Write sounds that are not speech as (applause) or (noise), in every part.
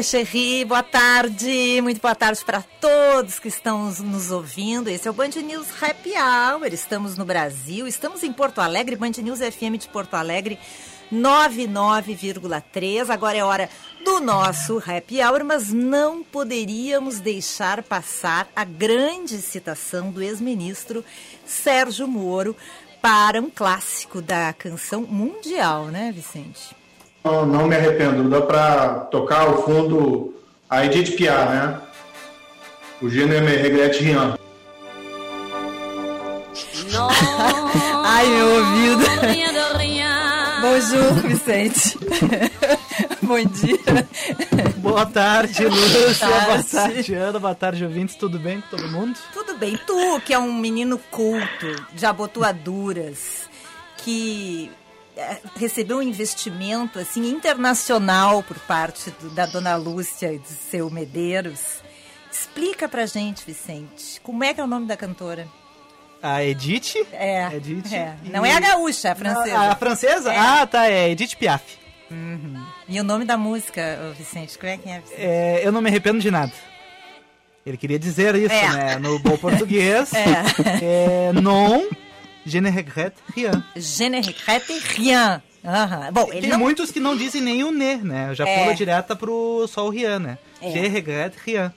Chéris, boa tarde, muito boa tarde para todos que estão nos ouvindo. Esse é o Band News Happy Hour. Estamos no Brasil, estamos em Porto Alegre, Band News FM de Porto Alegre, 99,3. Agora é hora do nosso Happy Hour, mas não poderíamos deixar passar a grande citação do ex-ministro Sérgio Moro para um clássico da canção mundial, né, Vicente? Não, não me arrependo. Dá para tocar ao fundo a Edith Piaf, né? O gênero me regrete rien. Ai, meu ouvido. Bonjour, Vicente. (laughs) Bom dia. Boa tarde, Lúcia. Boa Boa tarde. tarde, Ana. Boa tarde, ouvintes. Tudo bem com todo mundo? Tudo bem. Tu, que é um menino culto, de abotoaduras, que recebeu um investimento assim internacional por parte do- da dona Lúcia e do seu Medeiros. Explica pra gente, Vicente, como é que é o nome da cantora? A Edith? É, Edith. é. e- não é a gaúcha, é a francesa. A, a francesa? É. Ah, tá. É Edith Piaf. E o nome da música, Vicente, como é que é? Vicente? É, eu não me arrependo de nada. Ele queria dizer isso, É. né? No bom português. (laughs) É. É, non, je ne regrette rien. Je ne regrette rien. Aham. Bom, Tem não... muitos que não dizem nem o ne, né? Já É. pula direto pro só o rien, né? É. Je regrette rien.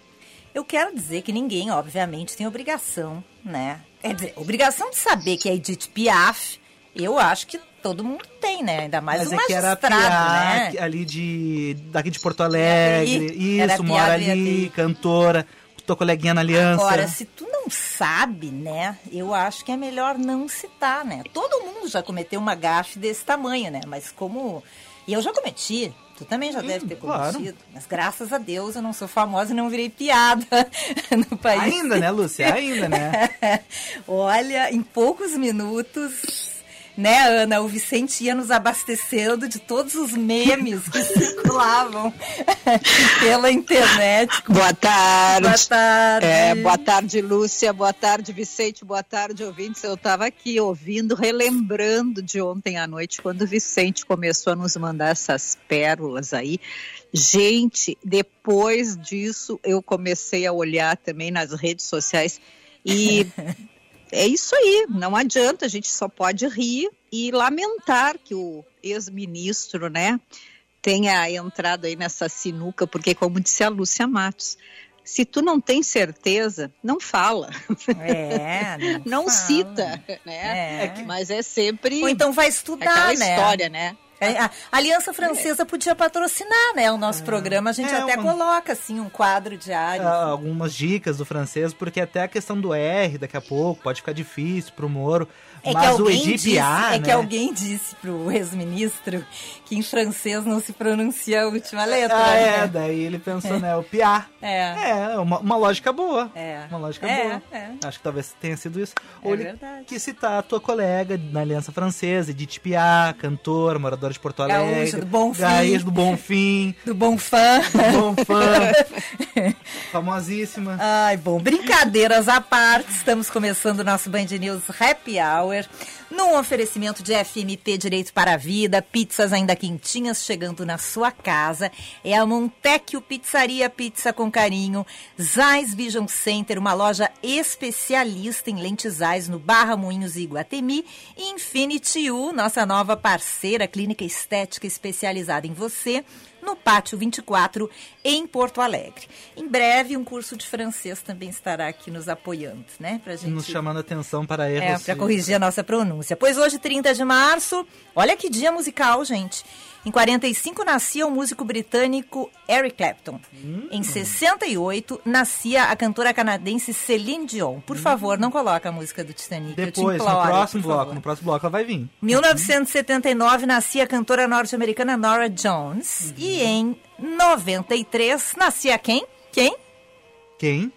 Eu quero dizer que ninguém, obviamente, tem obrigação, né? Quer dizer, obrigação de saber que é Edith Piaf, eu acho que todo mundo tem, né? Ainda mais Mas o é que era Piaf, né? ali de daqui de Porto Alegre. Isso, mora ali, cantora, tua coleguinha na aliança. Agora, se tu não sabe, né? Eu acho que é melhor não citar, né? Todo mundo já cometeu uma gafe desse tamanho, né? Mas como... E eu já cometi... Tu também já deve ter claro. cometido. Mas graças a Deus eu não sou famosa e não virei piada (laughs) no país. Ainda, né, Lúcia? Ainda, né? (laughs) Olha, em poucos minutos, né, Ana, o Vicente ia nos abastecendo de todos os memes que (laughs) circulavam (laughs) pela internet. Boa tarde. Boa tarde. É, boa tarde, Lúcia. Boa tarde, Vicente. Boa tarde, ouvintes. Eu estava aqui ouvindo, relembrando de ontem à noite, quando o Vicente começou a nos mandar essas pérolas aí. Gente, depois disso, eu comecei a olhar também nas redes sociais e (laughs) é isso aí. Não adianta, a gente só pode rir e lamentar que o ex-ministro, né, tenha entrado aí nessa sinuca, porque como disse a Lúcia Matos, se tu não tem certeza, não fala, É, não (laughs) fala. cita, né? É. Mas é sempre Ou então vai aquela estudar, né? história, né? É, A Aliança Francesa podia patrocinar, né? O nosso programa, a gente É, até uma- coloca, assim, um quadro diário. Ah, algumas dicas do francês, porque até a questão do R daqui a pouco pode ficar difícil pro Moro. É que, mas o alguém Edith disse, é que né? alguém disse pro ex-ministro que em francês não se pronuncia a última letra. Ah, é, né? daí ele pensou, né, o Piá. É. É, uma, uma lógica boa. É. Uma lógica É, boa. é. Acho que talvez tenha sido isso. É Ou ele verdade. quis citar a tua colega na Aliança Francesa, Edith Piaf, cantora, moradora de Porto Alegre. Gaúcha do Bonfim. Gaúcha do Bonfim. (laughs) Do bom fã. Bom fã. (laughs) famosíssima. Ai, bom, brincadeiras à parte, estamos começando o nosso Band News Happy Hour. Num oferecimento de FMP Direito para a Vida, pizzas ainda quentinhas chegando na sua casa. É a Montecchio Pizzaria Pizza com Carinho, Zais Vision Center, uma loja especialista em lentes Zais no Barra Moinhos e Iguatemi. Infinity U, nossa nova parceira clínica estética especializada em você no Pátio 24, em Porto Alegre. Em breve, um curso de francês também estará aqui nos apoiando, né? Pra gente... Nos chamando atenção para erros. É, para corrigir a nossa pronúncia. Pois hoje, 30 de março, olha que dia musical, gente. Em 45 nascia o músico britânico Eric Clapton. Hum. Em 68 nascia a cantora canadense Celine Dion. Por hum. favor, não coloca a música do Titanic. Depois, imploro, no próximo bloco, favor. no próximo bloco ela vai vir. 1979 nascia a cantora norte-americana Nora Jones. Uhum. E em 93 nascia quem? Quem? Quem?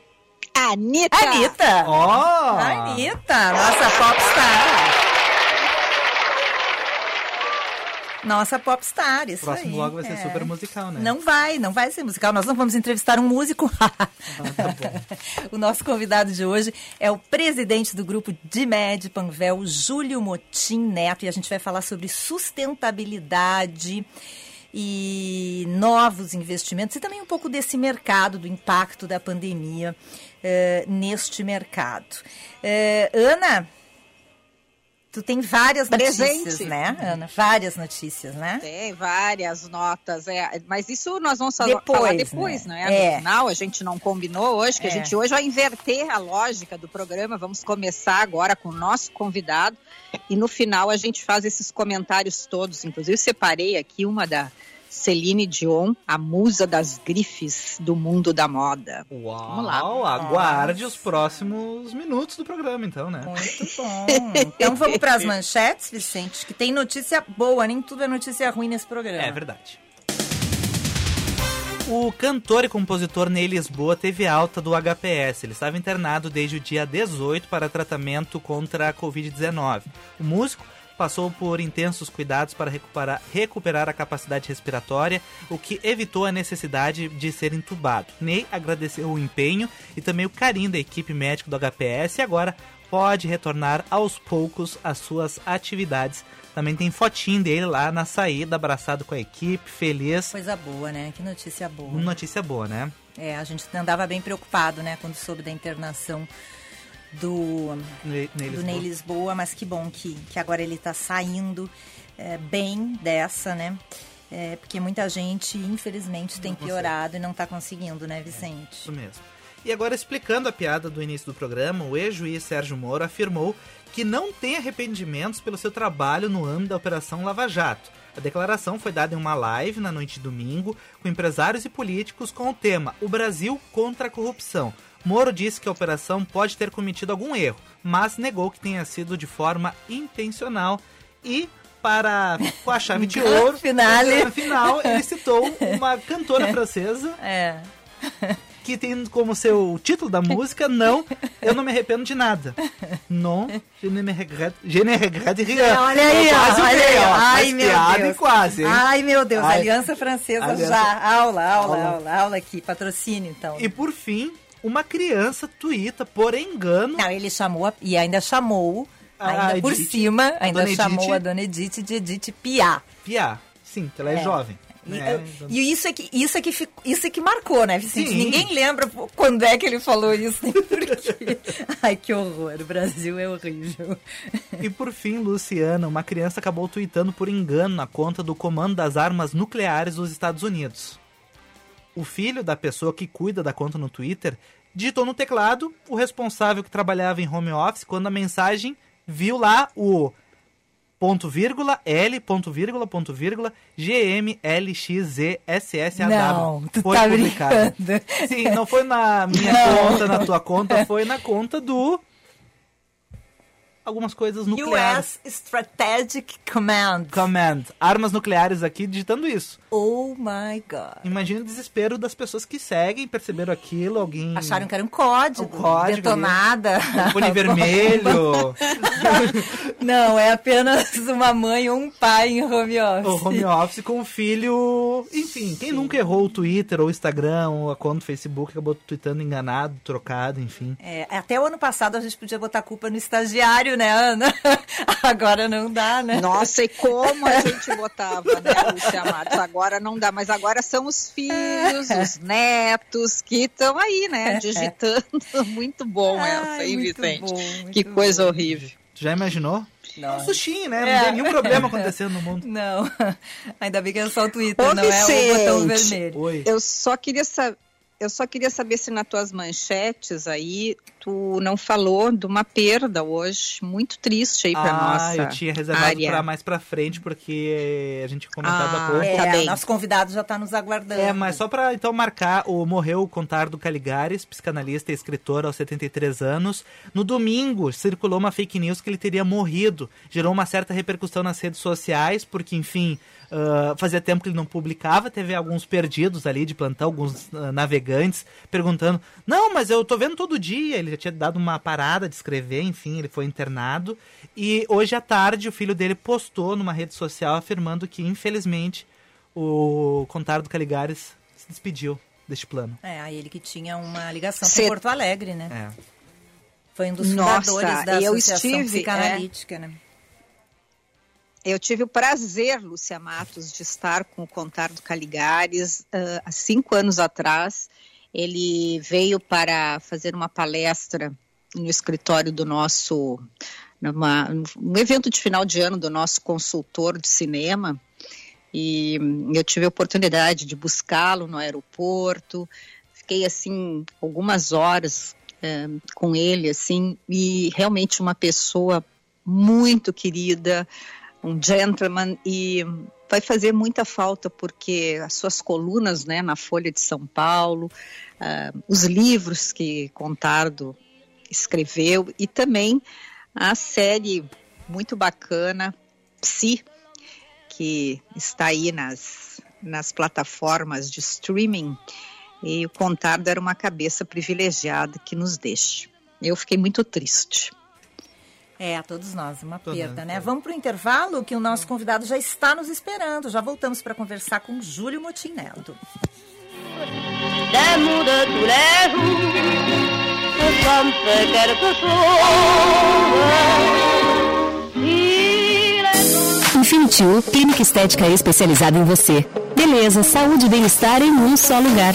Anitta. Anitta. Oh. Anitta, nossa popstar. Nossa popstar, isso Próximo aí. bloco vai ser é. super musical, né? Não vai, não vai ser musical. Nós não vamos entrevistar um músico. (laughs) ah, tá o nosso convidado de hoje é o presidente do grupo DIMED Panvel, Júlio Motim Neto, e a gente vai falar sobre sustentabilidade e novos investimentos e também um pouco desse mercado, do impacto da pandemia uh, neste mercado. Uh, Ana, Tu tem várias Presente. notícias, né, Ana? Várias notícias, né? Tem várias notas, é. Mas isso nós vamos depois, falar depois, né? né? É. No final, a gente não combinou hoje, que é. a gente hoje vai inverter a lógica do programa. Vamos começar agora com o nosso convidado. E no final a gente faz esses comentários todos. Inclusive, separei aqui uma da Celine Dion, a musa das grifes do mundo da moda. Uau! Vamos lá. Aguarde os próximos minutos do programa, então, né? Muito (laughs) bom. Então vamos para as manchetes, Vicente, que tem notícia boa, nem tudo é notícia ruim nesse programa. É verdade. O cantor e compositor Ney Lisboa teve alta do HPS. Ele estava internado desde o dia 18 para tratamento contra a Covid-19. O músico passou por intensos cuidados para recuperar, recuperar a capacidade respiratória, o que evitou a necessidade de ser entubado. Ney agradeceu o empenho e também o carinho da equipe médica do HPS e agora pode retornar aos poucos às suas atividades. Também tem fotinho dele lá na saída, abraçado com a equipe, feliz. Coisa boa, né? Que notícia boa. Notícia boa, né? É, a gente andava bem preocupado, né, quando soube da internação do Ney, Ney, do Ney Lisboa, mas que bom que, que agora ele está saindo é, bem dessa, né? É, porque muita gente, infelizmente, não tem consegue. piorado e não está conseguindo, né, Vicente? Isso mesmo. E agora, explicando a piada do início do programa, o ex-juiz Sérgio Moro afirmou que não tem arrependimentos pelo seu trabalho no âmbito da Operação Lava Jato. A declaração foi dada em uma live na noite de domingo com empresários e políticos com o tema O Brasil contra a Corrupção. Moro disse que a operação pode ter cometido algum erro, mas negou que tenha sido de forma intencional e para com a chave de ouro, Finale. no final ele citou (laughs) uma cantora francesa. É. Que tem como seu título da música, não, eu não me arrependo de nada. Non, je ne me regrette, je ne regrette rien. Olha aí, quase olha aí, ó. Ai, meu Deus. quase, hein? Ai, meu Deus, Ai. Aliança Francesa Aliança... já. Aula, aula, aula, aula, aula aqui, patrocínio então. E por fim, uma criança tuita, por engano. Não, ele chamou e ainda chamou, ainda por cima, ainda chamou Edith, a dona Edith de Edith Piá. Piá, sim, que ela é, é. jovem. E, né? e, isso é que isso é que isso é que marcou, né, Vicente? Sim. Ninguém lembra quando é que ele falou isso, nem por quê. (laughs) Ai, que horror, o Brasil é horrível. (laughs) E por fim, Luciana, uma criança acabou tweetando por engano na conta do Comando das Armas Nucleares dos Estados Unidos o filho da pessoa que cuida da conta no Twitter digitou no teclado o responsável que trabalhava em home office quando a mensagem viu lá o ponto vírgula L ponto vírgula ponto vírgula GMLXZSSAW. Não, tu foi tá publicado. Brincando. Sim, não foi na minha não. conta, na tua conta, foi na conta do algumas coisas nucleares. US Strategic Command. Command. Armas nucleares aqui digitando isso. Oh my God. Imagina o desespero das pessoas que seguem, perceberam aquilo, alguém... Acharam que era um código. Um código detonada. Um (laughs) vermelho. (laughs) Não, é apenas uma mãe ou um pai em home office. O home office com o filho... Enfim, quem Sim. nunca errou o Twitter ou o Instagram ou a conta do Facebook acabou tweetando enganado, trocado, enfim. É, até o ano passado a gente podia botar culpa no estagiário, né, Ana? (laughs) Agora não dá, né? Nossa, e como a gente botava, né, Lúcia Matos? Agora não dá, mas agora são os filhos, os (laughs) netos que estão aí, né, digitando. Muito bom Ai, essa, hein, Vicente? Bom, que coisa bom. horrível. Tu já imaginou? Não. Um sushinho, né? É. Não tem nenhum problema acontecendo no mundo. Não, (laughs) ainda bem que é só o Twitter, Ô, não é o botão Vicente. vermelho. Oi. Eu só queria saber. Eu só queria saber se nas tuas manchetes aí tu não falou de uma perda hoje muito triste aí para ah, nossa eu tinha reservado área. pra mais pra frente, porque a gente há Ah, pouco. É, Tá bem. nosso convidado já está nos aguardando. É, mas só pra então marcar, o morreu o Contardo Caligares, psicanalista e escritor aos 73 anos. No domingo circulou uma fake news que ele teria morrido. Gerou uma certa repercussão nas redes sociais, porque, enfim, ah, fazia tempo que ele não publicava. Teve alguns perdidos ali de plantão, alguns ah, navegantes, perguntando: Não, mas eu tô vendo todo dia. Ele já tinha dado uma parada de escrever, enfim, ele foi internado. E hoje à tarde o filho dele postou numa rede social afirmando que, infelizmente, o Contardo Caligares se despediu deste plano. É, aí ele que tinha uma ligação Cê- com Porto Alegre, né? É. Foi um dos Nossa, fundadores da eu Associação estive, Psicanalítica, né? Eu tive o prazer, Lúcia Matos, de estar com o Contardo Caligares ah, há cinco anos atrás. Ele veio para fazer uma palestra no escritório do nosso, numa, um evento de final de ano do nosso consultor de cinema. E hum, eu tive a oportunidade de buscá-lo no aeroporto. Fiquei assim algumas horas eh, com ele, assim, e realmente uma pessoa muito querida, um gentleman e vai fazer muita falta porque as suas colunas, né, na Folha de São Paulo, ah, os livros que Contardo escreveu e também a série muito bacana Psi, que está aí nas, nas plataformas de streaming e o Contardo era uma cabeça privilegiada que nos deixa. Eu fiquei muito triste. É, a todos nós, uma Todos perda, nós, né? é. Vamos para o intervalo, que o nosso convidado já está nos esperando. Já voltamos para conversar com Júlio Motim Neto. U, clínica estética especializada em você. Beleza, saúde e bem-estar em um só lugar.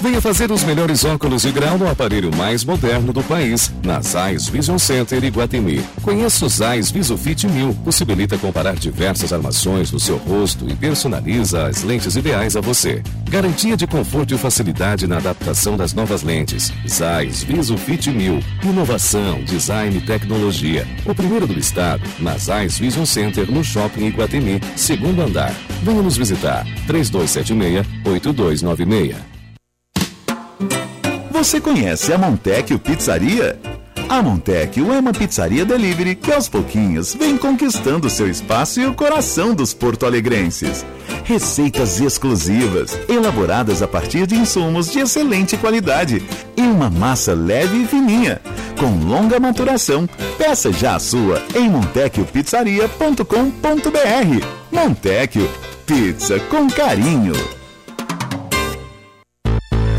Venha fazer os melhores óculos de grau no aparelho mais moderno do país, na Zeiss Vision Center Iguatemi. Conheça o Zeiss VisuFit 1000, possibilita comparar diversas armações no seu rosto e personaliza as lentes ideais a você. Garantia de conforto e facilidade na adaptação das novas lentes. Zeiss VisuFit 1000. Inovação, design e tecnologia. O primeiro do estado, na Zeiss Vision Center no Shopping Iguatemi, segundo andar. Venha nos visitar. 3276-8296. Você conhece a Montecchio Pizzaria? A Montecchio é uma pizzaria delivery que aos pouquinhos vem conquistando seu espaço e o coração dos porto-alegrenses. Receitas exclusivas, elaboradas a partir de insumos de excelente qualidade e uma massa leve e fininha, com longa maturação. Peça já a sua em montecchiopizzaria.com.br. Montecchio, pizza com carinho.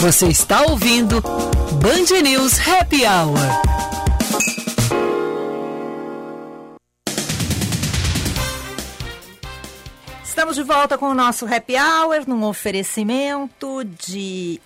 Você está ouvindo Band News Happy Hour. Estamos de volta com o nosso Happy Hour, num oferecimento de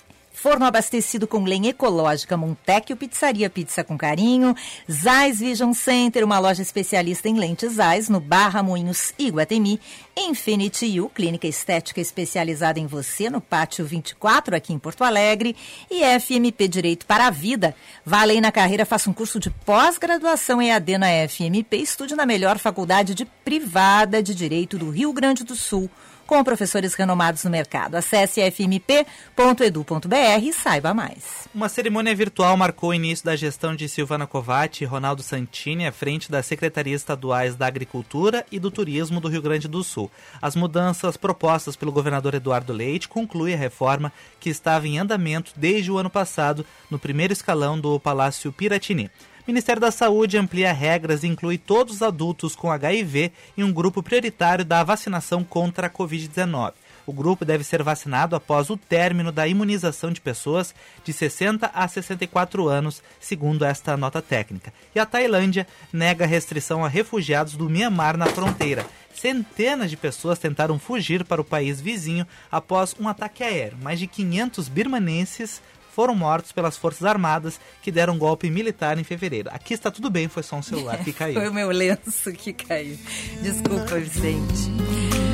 forno abastecido com lenha ecológica Montecchio Pizzaria Pizza com Carinho, Zais Vision Center, uma loja especialista em lentes Zais, no Barra Moinhos Iguatemi, Infinity U, clínica estética especializada em você, no Pátio 24, aqui em Porto Alegre, e FMP Direito para a Vida. Vale aí na carreira, faça um curso de pós-graduação EAD na FMP, estude na melhor faculdade de privada de Direito do Rio Grande do Sul, com professores renomados no mercado. Acesse fmp.edu.br e saiba mais. Uma cerimônia virtual marcou o início da gestão de Silvana Covatti e Ronaldo Santini à frente das secretarias estaduais da Agricultura e do Turismo do Rio Grande do Sul. As mudanças propostas pelo governador Eduardo Leite concluem a reforma que estava em andamento desde o ano passado no primeiro escalão do Palácio Piratini. O Ministério da Saúde amplia regras e inclui todos os adultos com HIV em um grupo prioritário da vacinação contra a Covid-19. O grupo deve ser vacinado após o término da imunização de pessoas de 60 a 64 anos, segundo esta nota técnica. E a Tailândia nega restrição a refugiados do Mianmar na fronteira. Centenas de pessoas tentaram fugir para o país vizinho após um ataque aéreo. Mais de 500 birmanenses foram mortos pelas Forças Armadas que deram um golpe militar em fevereiro. Aqui está tudo bem, foi só um celular que (laughs) caiu. foi o meu lenço que caiu. Desculpa, Vicente.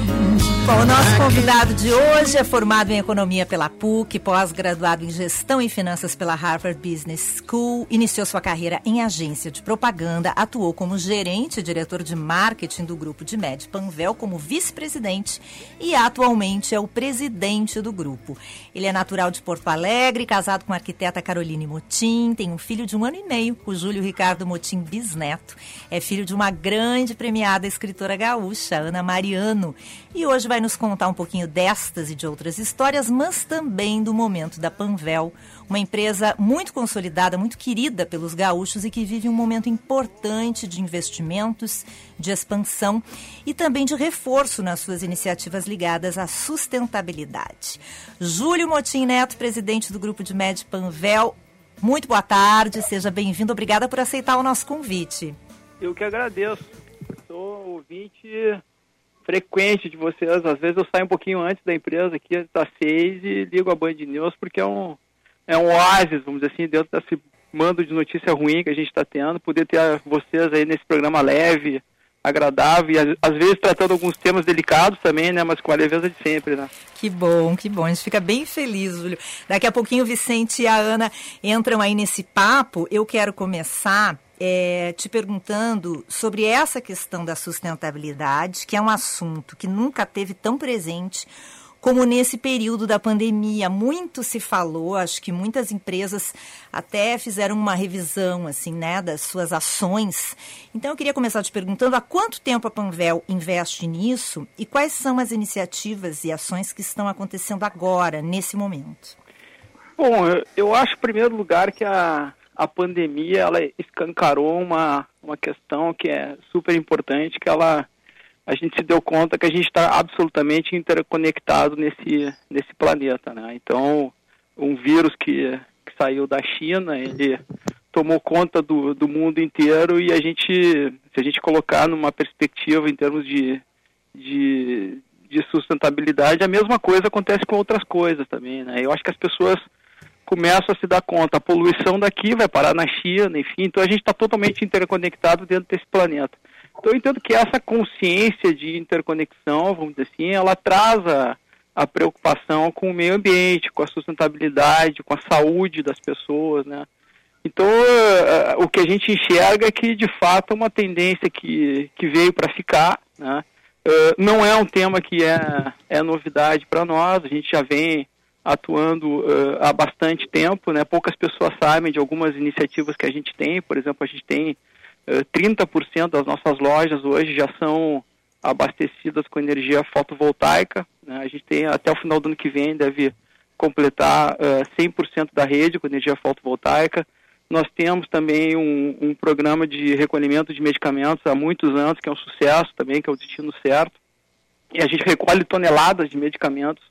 Bom, o nosso convidado de hoje é formado em Economia pela PUC, pós-graduado em Gestão e Finanças pela Harvard Business School, iniciou sua carreira em agência de propaganda, atuou como gerente e diretor de marketing do grupo de Med Panvel como vice-presidente e atualmente é o presidente do grupo. Ele é natural de Porto Alegre, casado com a arquiteta Caroline Motim, tem um filho de um ano e meio, o Júlio Ricardo Motim Bisneto. É filho de uma grande premiada escritora gaúcha, Ana Mariano, e hoje vai nos contar um pouquinho destas e de outras histórias, mas também do momento da Panvel, uma empresa muito consolidada, muito querida pelos gaúchos e que vive um momento importante de investimentos, de expansão e também de reforço nas suas iniciativas ligadas à sustentabilidade. Júlio Motim Neto, presidente do grupo de Med Panvel, muito boa tarde, seja bem-vindo, obrigada por aceitar o nosso convite. Eu que agradeço. Sou ouvinte frequente de vocês. Às vezes eu saio um pouquinho antes da empresa aqui, às seis, e ligo a Band News, porque é um, é um oásis, vamos dizer assim, dentro desse mando de notícia ruim que a gente está tendo. Poder ter vocês aí nesse programa leve, agradável, e às vezes tratando alguns temas delicados também, né? Mas com a leveza de sempre, né? Que bom, que bom. A gente fica bem feliz, Júlio. Daqui a pouquinho o Vicente e a Ana entram aí nesse papo. Eu quero começar é, te perguntando sobre essa questão da sustentabilidade, que é um assunto que nunca teve tão presente como nesse período da pandemia. Muito se falou, acho que muitas empresas até fizeram uma revisão assim, né, das suas ações. Então eu queria começar te perguntando há quanto tempo a Panvel investe nisso e quais são as iniciativas e ações que estão acontecendo agora, nesse momento. Bom, eu acho, em primeiro lugar, que a, a pandemia ela escancarou uma, uma questão que é super importante, que ela a gente se deu conta que a gente está absolutamente interconectado nesse, nesse planeta, né? Então, um vírus que, que saiu da China, ele tomou conta do, do mundo inteiro e a gente, se a gente colocar numa perspectiva em termos de, de, de sustentabilidade, a mesma coisa acontece com outras coisas também, né? Eu acho que as pessoas começam a se dar conta, a poluição daqui vai parar na China, enfim, então a gente está totalmente interconectado dentro desse planeta. Então eu entendo que essa consciência de interconexão, vamos dizer assim, ela traz a, a preocupação com o meio ambiente, com a sustentabilidade, com a saúde das pessoas, né? Então, uh, o que a gente enxerga é que, de fato, é uma tendência que, que veio para ficar, né? Uh, não é um tema que é, é novidade para nós, a gente já vem atuando uh, há bastante tempo, né? Poucas pessoas sabem de algumas iniciativas que a gente tem, por exemplo, a gente tem uh, 30% das nossas lojas hoje já são abastecidas com energia fotovoltaica, né? A gente tem até o final do ano que vem deve completar uh, 100% da rede com energia fotovoltaica. Nós temos também um, um programa de recolhimento de medicamentos há muitos anos, que é um sucesso também, que é o destino certo. E a gente recolhe toneladas de medicamentos eh,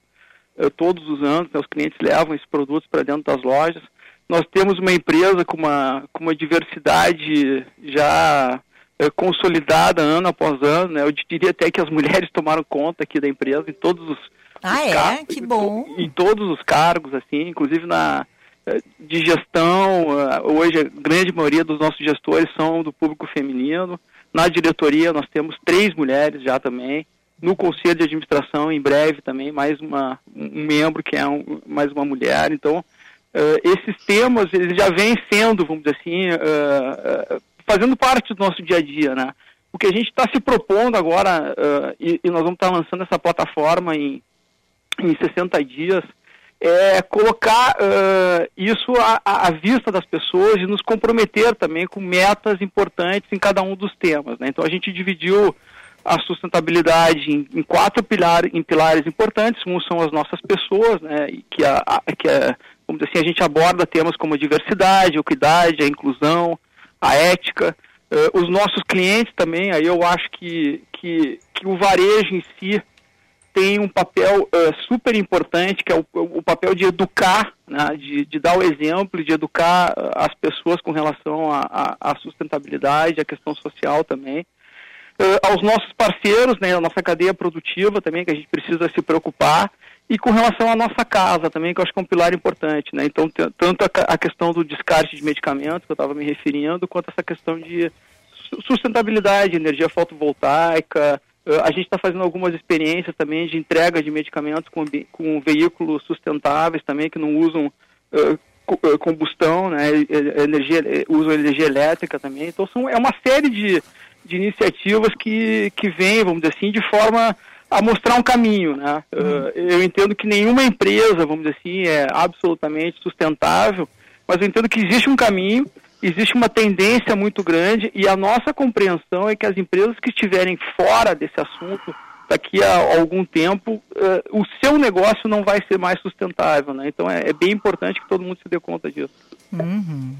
todos os anos, né, os clientes levam esses produtos para dentro das lojas. Nós temos uma empresa com uma, com uma diversidade já é, consolidada ano após ano. Né? Eu diria até que as (laughs) mulheres tomaram conta aqui da empresa em todos os, ah, os é? Cargos, que bom. Em todos os cargos, assim, inclusive na eh, de gestão. Hoje a grande maioria dos nossos gestores são do público feminino. Na diretoria nós temos três mulheres já também no conselho de administração em breve também mais uma um membro que é um, mais uma mulher então uh, esses temas eles já vêm sendo vamos dizer assim uh, uh, fazendo parte do nosso dia a dia né o que a gente está se propondo agora, e, e, nós vamos estar tá lançando essa plataforma em, em 60 dias, é colocar isso à, à, vista das pessoas e nos comprometer também com metas importantes em cada um dos temas. Né? Então a gente dividiu a sustentabilidade em, em quatro pilares, em pilares importantes. Um são as nossas pessoas, né? que, a, a, que a, vamos dizer assim, a gente aborda temas como a diversidade, a equidade, a inclusão, a ética. Uh, os nossos clientes também, aí eu acho que, que, que o varejo em si tem um papel uh, super importante, que é o, o papel de educar, né, de, de, dar o exemplo, de educar uh, as pessoas com relação à sustentabilidade, à questão social também. Uh, aos nossos parceiros, né, a nossa cadeia produtiva também, que a gente precisa se preocupar, e com relação à nossa casa também, que eu acho que é um pilar importante. Né? Então, tanto a, a questão do descarte de medicamentos, que eu estava me referindo, quanto essa questão de sustentabilidade, energia fotovoltaica, a gente está fazendo algumas experiências também de entrega de medicamentos com, com veículos sustentáveis também, que não usam uh, combustão, né, energia, usam energia elétrica também. Então são, é uma série de, de iniciativas que, que vêm, vamos dizer assim, de forma a mostrar um caminho. Né? Uh, eu entendo que nenhuma empresa, vamos dizer assim, é absolutamente sustentável, mas eu entendo que existe um caminho existe uma tendência muito grande e a nossa compreensão é que as empresas que estiverem fora desse assunto daqui a algum tempo uh, o seu negócio não vai ser mais sustentável, né? Então é, é, bem importante que todo mundo se dê conta disso. Uhum.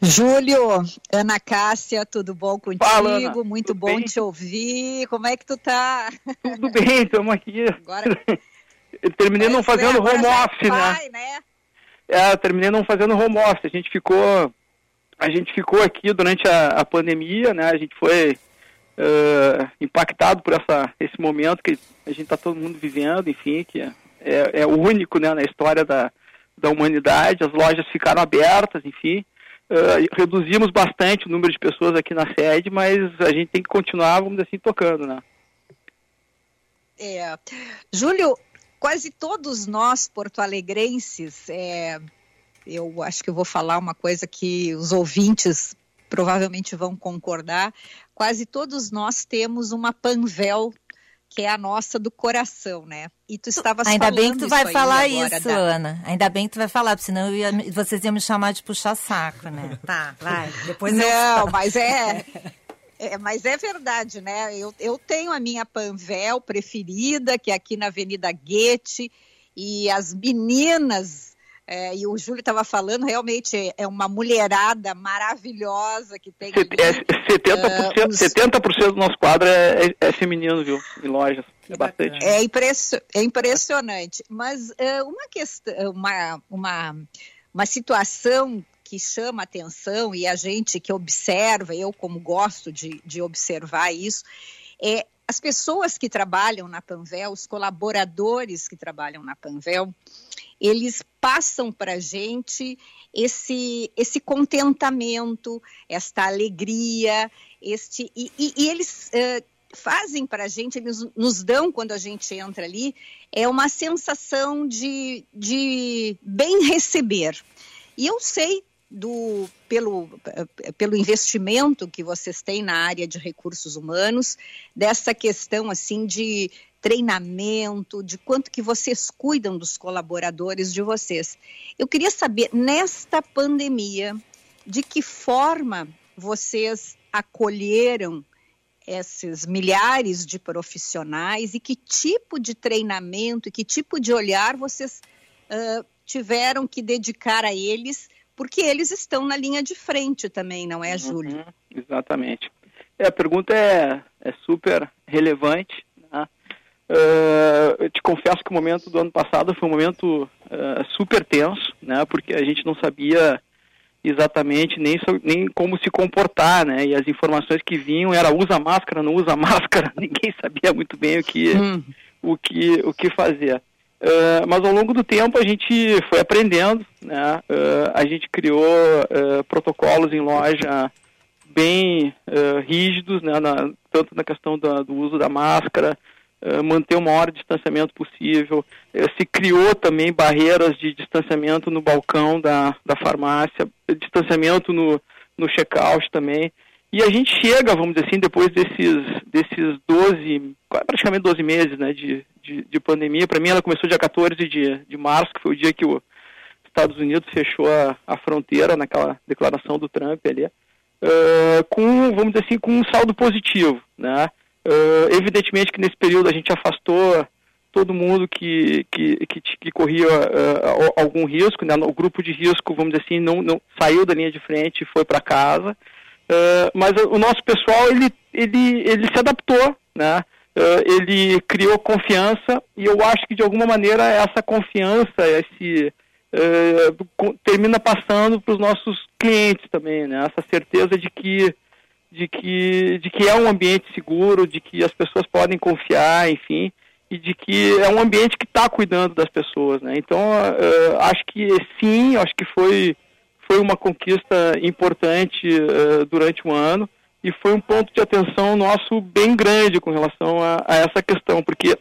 Júlio, Ana Cássia, tudo bom contigo? Fala, Muito bom bem? te ouvir. Como é que tu tá? Tudo bem, estamos aqui. Agora... (laughs) Terminei não fazendo home office, né? né? É, terminei não fazendo home office. A gente ficou a gente ficou aqui durante a, a pandemia, né? A gente foi uh, impactado por essa, esse momento que a gente está todo mundo vivendo, enfim, que é, é, é único né, na história da, da humanidade. As lojas ficaram abertas, enfim. Uh, reduzimos bastante o número de pessoas aqui na sede, mas a gente tem que continuar, vamos dizer assim, tocando, né? É. Júlio, quase todos nós porto-alegrenses é, eu acho que eu vou falar uma coisa que os ouvintes provavelmente vão concordar. Quase todos nós temos uma Panvel que é a nossa do coração, né? E tu estavas Ainda bem que tu vai falar agora, isso, da... Ana. Ainda bem que tu vai falar, porque senão ia, vocês iam me chamar de puxar saco, né? (laughs) Tá, vai. Depois Não, eu... mas é, (laughs) é, mas é verdade, né? Eu, eu tenho a minha Panvel preferida, que é aqui na Avenida Goethe, e as meninas é, e o Júlio estava falando, realmente é uma mulherada maravilhosa que tem. Ali, é, 70%, uh, os... 70 do nosso quadro é, é, é, feminino, viu? Em lojas. É bastante. É, impress, é impressionante. Mas uh, uma questão, uma, uma, uma situação que chama atenção e a gente que observa, eu como gosto de, de observar isso, é as pessoas que trabalham na Panvel, os colaboradores que trabalham na Panvel, eles passam para a gente esse, esse contentamento, esta alegria, este e, e, e eles uh, fazem para a gente, eles nos dão quando a gente entra ali, é uma sensação de, de bem receber. E eu sei do pelo, pelo investimento que vocês têm na área de recursos humanos, dessa questão assim de treinamento, de quanto que vocês cuidam dos colaboradores de vocês. Eu queria saber, nesta pandemia, de que forma vocês acolheram esses milhares de profissionais e que tipo de treinamento e que tipo de olhar vocês uh, tiveram que dedicar a eles, porque eles estão na linha de frente também, não é, Júlio? Uhum, exatamente. É, a pergunta é, é super relevante Uh, eu te confesso que o momento do ano passado foi um momento uh, super tenso, né? Porque a gente não sabia exatamente nem, nem como se comportar, né? E as informações que vinham era usa máscara, não usa (laughs) máscara. Ninguém sabia muito bem o que hum. o que o que fazer. Uh, mas ao longo do tempo a gente foi aprendendo, né? a gente criou protocolos em loja bem rígidos, né? Na, tanto na questão da, do uso da máscara, eh, manter o maior distanciamento possível. Uh, se criou também barreiras de distanciamento no balcão da, da farmácia, distanciamento no, no check-out também. E a gente chega, vamos dizer assim, depois desses, desses 12, praticamente 12 meses né, de, de, de pandemia. Para mim, ela começou dia 14 de, de março, que foi o dia que os Estados Unidos fechou a, a fronteira, naquela declaração do Trump ali, uh, com, vamos dizer assim, com um saldo positivo. Né? Uh, evidentemente que nesse período a gente afastou todo mundo que, que, que, que corria uh, algum risco, né? o grupo de risco, vamos dizer assim, não, não saiu da linha de frente e foi para casa. Uh, mas o nosso pessoal ele, ele, ele se adaptou, né? Uh, ele criou confiança e eu acho que de alguma maneira essa confiança, esse termina passando para os nossos clientes também, né? Essa certeza de que de que de que é um ambiente seguro, de que as pessoas podem confiar, enfim e de que é um ambiente que está cuidando das pessoas, né? Então, uh, acho que sim, acho que foi foi uma conquista importante durante um ano e foi um ponto de atenção nosso bem grande com relação a, a essa questão, porque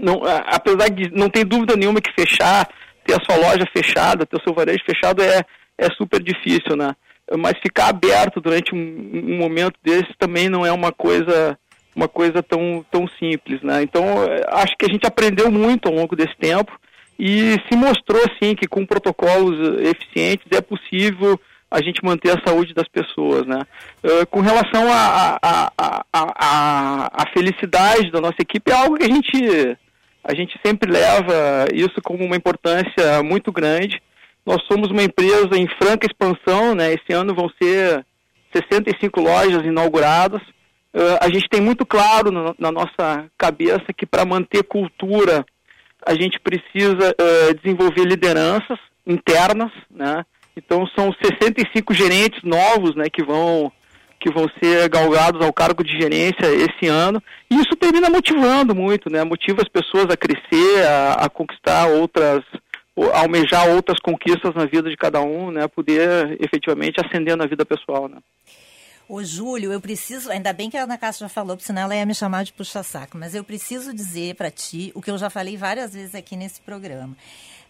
não, apesar de não tem dúvida nenhuma que fechar, ter a sua loja fechada, ter o seu varejo fechado é, é super difícil, né? Mas ficar aberto durante um, um momento desse também não é uma coisa uma coisa tão, tão simples, né? Então, acho que a gente aprendeu muito ao longo desse tempo e se mostrou, sim, que com protocolos eficientes é possível a gente manter a saúde das pessoas, né? Uh, com relação à a, a, a, a, felicidade da nossa equipe, é algo que a gente, a gente sempre leva isso como uma importância muito grande. Nós somos uma empresa em franca expansão, né? Esse ano vão ser 65 lojas inauguradas. Uh, a gente tem muito claro na nossa cabeça que para manter cultura a gente precisa uh, desenvolver lideranças internas, né? Então são 65 gerentes novos, né, que vão que vão ser galgados ao cargo de gerência esse ano. E isso termina motivando muito, né? Motiva as pessoas a crescer, a, a conquistar outras, a almejar outras conquistas na vida de cada um, né? Poder efetivamente ascender na vida pessoal, né? Ô, Júlio, eu preciso. Ainda bem que a Ana Cássia já falou, porque senão ela ia me chamar de puxa-saco. Mas eu preciso dizer para ti o que eu já falei várias vezes aqui nesse programa.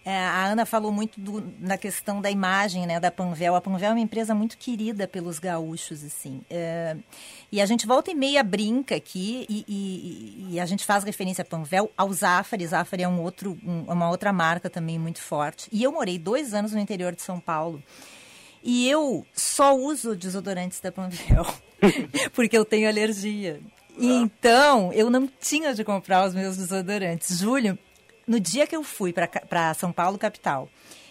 É, a Ana falou muito do, na questão da imagem né, da Panvel. A Panvel é uma empresa muito querida pelos gaúchos, assim. É, e a gente volta e meia brinca aqui e, e, e, a gente faz referência a Panvel ao Zafari. Zafari é um outro, um, uma outra marca também muito forte. E eu morei dois anos no interior de São Paulo. E eu só uso desodorantes da Panvel, (laughs) porque eu tenho alergia. Ah. então, eu não tinha de comprar os meus desodorantes. Júlio, no dia que eu fui para São Paulo, capital,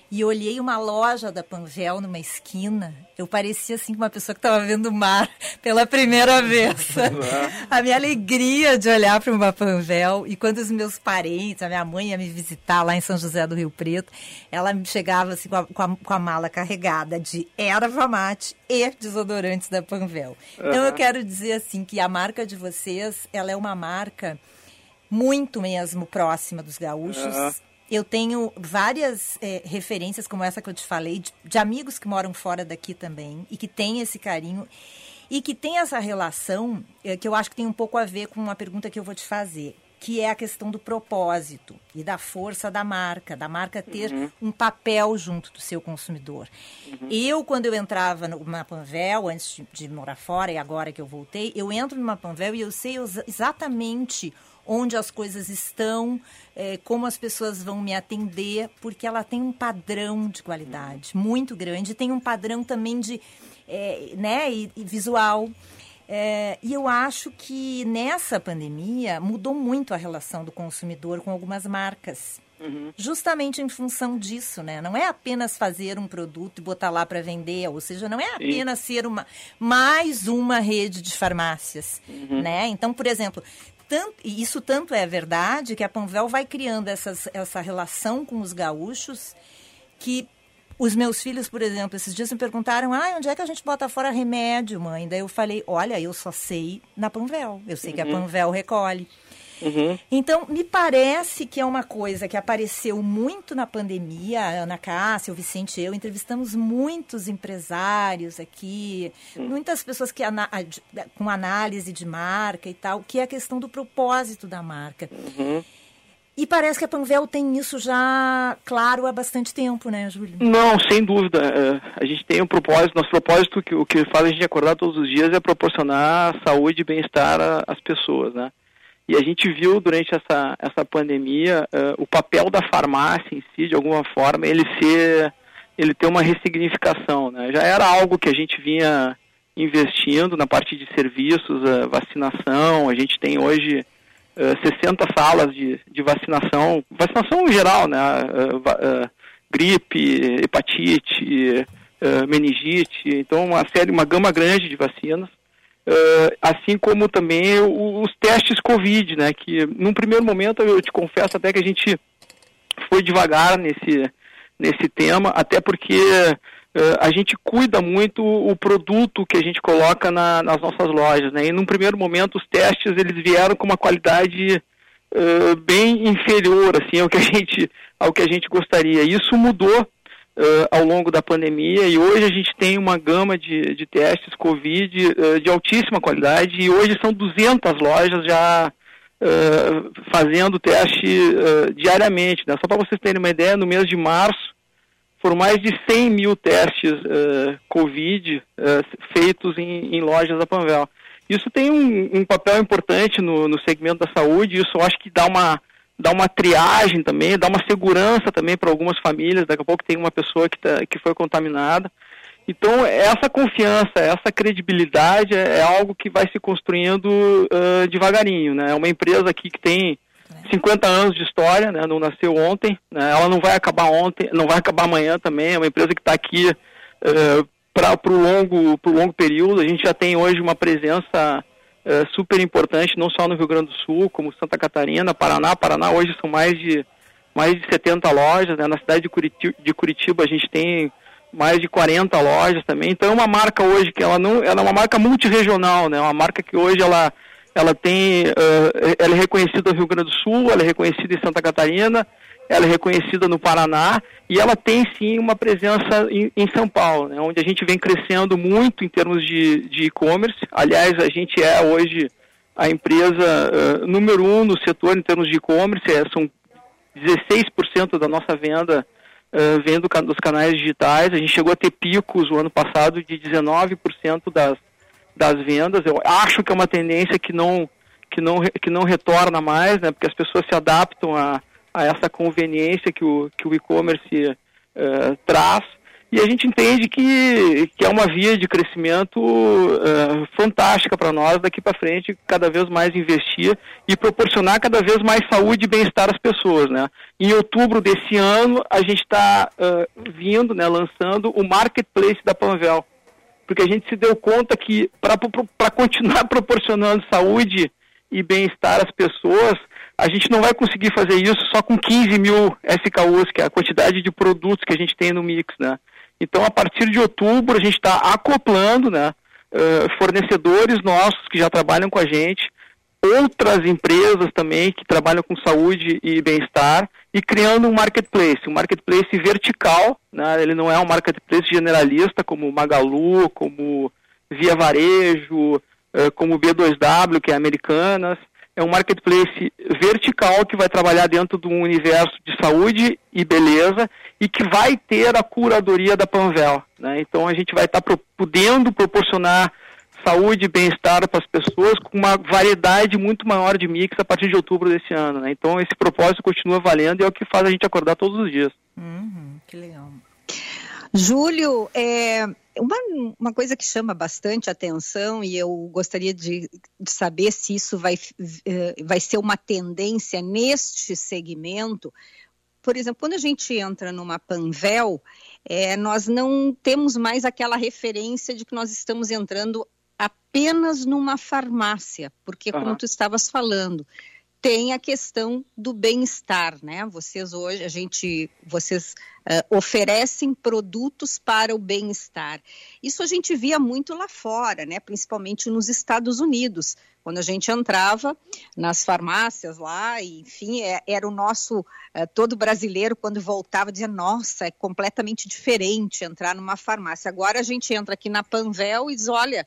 e olhei uma loja da Panvel numa esquina, eu parecia assim uma pessoa que estava vendo o mar (laughs) pela primeira vez. (laughs) (laughs) a minha alegria de olhar para uma Panvel e quando os meus parentes, a minha mãe ia me visitar lá em São José do Rio Preto, ela chegava assim com a, com a, com a mala carregada de erva mate e desodorantes da Panvel. Então eu quero dizer assim que a marca de vocês, ela é uma marca muito mesmo próxima dos gaúchos eu tenho várias é, referências, como essa que eu te falei, de, de, amigos que moram fora daqui também e que têm esse carinho e que tem essa relação é, que eu acho que tem um pouco a ver com uma pergunta que eu vou te fazer, que é a questão do propósito e da força da marca, da marca ter uhum. um papel junto do seu consumidor. Uhum. Eu, quando eu entrava numa Panvel, antes de, de morar fora e agora que eu voltei, eu entro numa Panvel e eu sei exatamente onde as coisas estão, é, como as pessoas vão me atender, porque ela tem um padrão de qualidade muito grande, tem um padrão também de, é, né, e, e visual. É, e eu acho que nessa pandemia mudou muito a relação do consumidor com algumas marcas. Uhum. Justamente em função disso, né? Não é apenas fazer um produto e botar lá para vender, ou seja, não é apenas Sim. ser uma mais uma rede de farmácias, uhum. né? Então, por exemplo, tanto, e isso tanto é verdade que a Panvel vai criando essas, essa relação com os gaúchos que os meus filhos, por exemplo, esses dias me perguntaram: ah, onde é que a gente bota fora remédio, mãe? Daí eu falei: olha, eu só sei na Panvel. Eu sei uhum. que a uhum. Panvel recolhe. Uhum. Então, me parece que é uma coisa que apareceu muito na pandemia. A Ana Cássia, o Vicente e eu entrevistamos muitos empresários aqui, uhum. muitas pessoas que com análise de marca e tal, que é a questão do propósito da marca. Uhum. E parece que a Panvel tem isso já claro há bastante tempo, né, Júlio? Não, sem dúvida. É, a gente tem um propósito, nosso propósito, que, o que faz a gente acordar todos os dias é proporcionar saúde e bem-estar às pessoas, né? E a gente viu durante essa, essa pandemia uh, o papel da farmácia em si, de alguma forma, ele ser, ele ter uma ressignificação, né? Já era algo que a gente vinha investindo na parte de serviços, uh, vacinação, a gente tem hoje 60 eh, salas de, de vacinação, vacinação em geral, né? Uh, uh, gripe, hepatite, meningite, então uma série, uma gama grande de vacinas. Assim como também os testes Covid, né? Que num primeiro momento eu te confesso até que a gente foi devagar nesse, nesse tema, até porque Uh, a gente cuida muito o produto que a gente coloca na, nas nossas lojas, né? E num primeiro momento os testes eles vieram com uma qualidade uh, bem inferior, assim, ao que a gente, ao que a gente gostaria. Isso mudou uh, ao longo da pandemia e hoje a gente tem uma gama de, de testes COVID de altíssima qualidade e hoje são 200 lojas já fazendo teste diariamente, né? Só para vocês terem uma ideia, no mês de março foram mais de 100 mil testes uh, Covid uh, feitos em, em, lojas da Panvel. Isso tem um, um papel importante no, no, segmento da saúde, isso eu acho que dá uma, dá uma triagem também, dá uma segurança também para algumas famílias, daqui a pouco tem uma pessoa que, tá, que foi contaminada. Então, essa confiança, essa credibilidade é, é algo que vai se construindo uh, devagarinho. Né? É uma empresa aqui que tem 50 anos de história, né? Não nasceu ontem, né? Ela não vai acabar ontem, não vai acabar amanhã também. É uma empresa que está aqui uh, para o longo, pro longo período. A gente já tem hoje uma presença uh, super importante, não só no Rio Grande do Sul, como Santa Catarina, Paraná. Paraná hoje são mais de mais de 70 lojas, né? Na cidade de Curitiba, de Curitiba a gente tem mais de 40 lojas também. Então é uma marca hoje que ela não, ela é uma marca multiregional, né? Uma marca que hoje ela ela tem, uh, ela é reconhecida no Rio Grande do Sul, ela é reconhecida em Santa Catarina, ela é reconhecida no Paraná e ela tem sim uma presença em, em São Paulo, né, onde a gente vem crescendo muito em termos de e-commerce. Aliás, a gente é hoje a empresa uh, número um no setor em termos de e-commerce, é, são 16% da nossa venda uh, vem do, dos canais digitais. A gente chegou a ter picos o ano passado de 19% das das vendas. Eu acho que é uma tendência que não, que não, que não retorna mais, né, porque as pessoas se adaptam a, a essa conveniência que o, que o e-commerce uh, traz. E a gente entende que, que é uma via de crescimento uh, fantástica para nós daqui para frente, cada vez mais investir e proporcionar cada vez mais saúde e bem-estar às pessoas. Né? Em outubro desse ano, a gente está uh, vindo, né, lançando o Marketplace da Panvel porque a gente se deu conta que para continuar (laughs) proporcionando saúde e bem-estar às pessoas, a gente não vai conseguir fazer isso só com 15 mil SKUs, que é a quantidade de produtos que a gente tem no mix, né? Então, a partir de outubro, a gente está acoplando, né, uh, fornecedores nossos que já trabalham com a gente, outras empresas também que trabalham com saúde e bem-estar e criando um marketplace, um marketplace vertical, né? ele não é um marketplace generalista como Magalu, como Via Varejo, eh, como B2W, que é Americanas, é um marketplace vertical que vai trabalhar dentro de um universo de saúde e beleza e que vai ter a curadoria da Panvel. Né? Então a gente vai estar tá podendo proporcionar saúde e bem-estar para as pessoas com uma variedade muito maior de mix a partir de outubro desse ano. Né? Então esse propósito continua valendo e é o que faz a gente acordar todos os dias. Uhum, que legal. Júlio, é, uma, uma coisa que chama bastante atenção e eu gostaria de, de saber se isso vai, eh, vai ser uma tendência neste segmento. Por exemplo, quando a gente entra numa Panvel, é, nós não temos mais aquela referência de que nós estamos entrando apenas numa farmácia, porque uhum. como tu estavas falando, tem a questão do bem-estar, né? Vocês hoje, a gente, vocês uh, oferecem produtos para o bem-estar. Isso a gente via muito lá fora, né? Principalmente nos Estados Unidos, quando a gente entrava nas farmácias lá, enfim, é, era o nosso uh, todo brasileiro quando voltava dizia, nossa, é completamente diferente entrar numa farmácia. Agora a gente entra aqui na Panvel e diz, olha